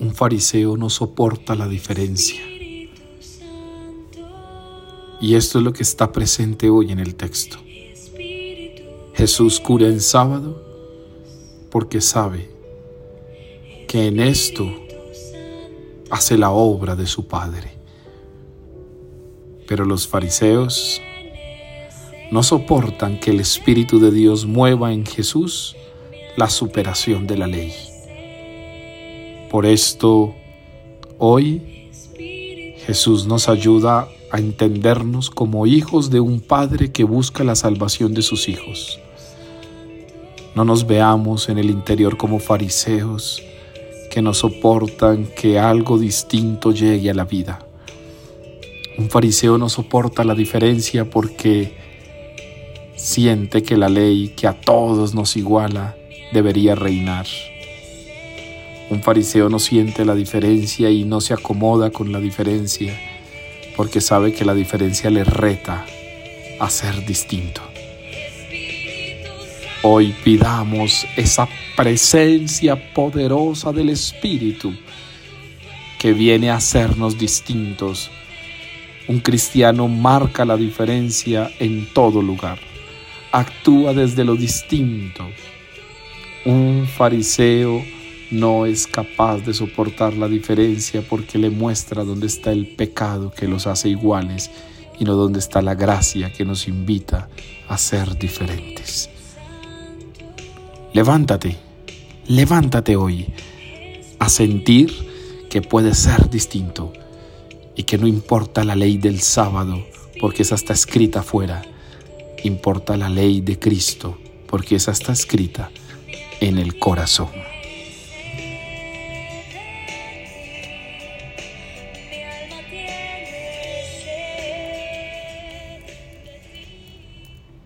Un fariseo no soporta la diferencia. Y esto es lo que está presente hoy en el texto. Jesús cura en sábado porque sabe que en esto hace la obra de su Padre. Pero los fariseos no soportan que el Espíritu de Dios mueva en Jesús la superación de la ley. Por esto, hoy Jesús nos ayuda a entendernos como hijos de un Padre que busca la salvación de sus hijos. No nos veamos en el interior como fariseos que no soportan que algo distinto llegue a la vida. Un fariseo no soporta la diferencia porque siente que la ley que a todos nos iguala debería reinar. Un fariseo no siente la diferencia y no se acomoda con la diferencia porque sabe que la diferencia le reta a ser distinto. Hoy pidamos esa presencia poderosa del Espíritu que viene a hacernos distintos. Un cristiano marca la diferencia en todo lugar. Actúa desde lo distinto. Un fariseo no es capaz de soportar la diferencia porque le muestra dónde está el pecado que los hace iguales y no dónde está la gracia que nos invita a ser diferentes. Levántate, levántate hoy a sentir que puedes ser distinto y que no importa la ley del sábado porque esa está escrita afuera, importa la ley de Cristo porque esa está escrita en el corazón.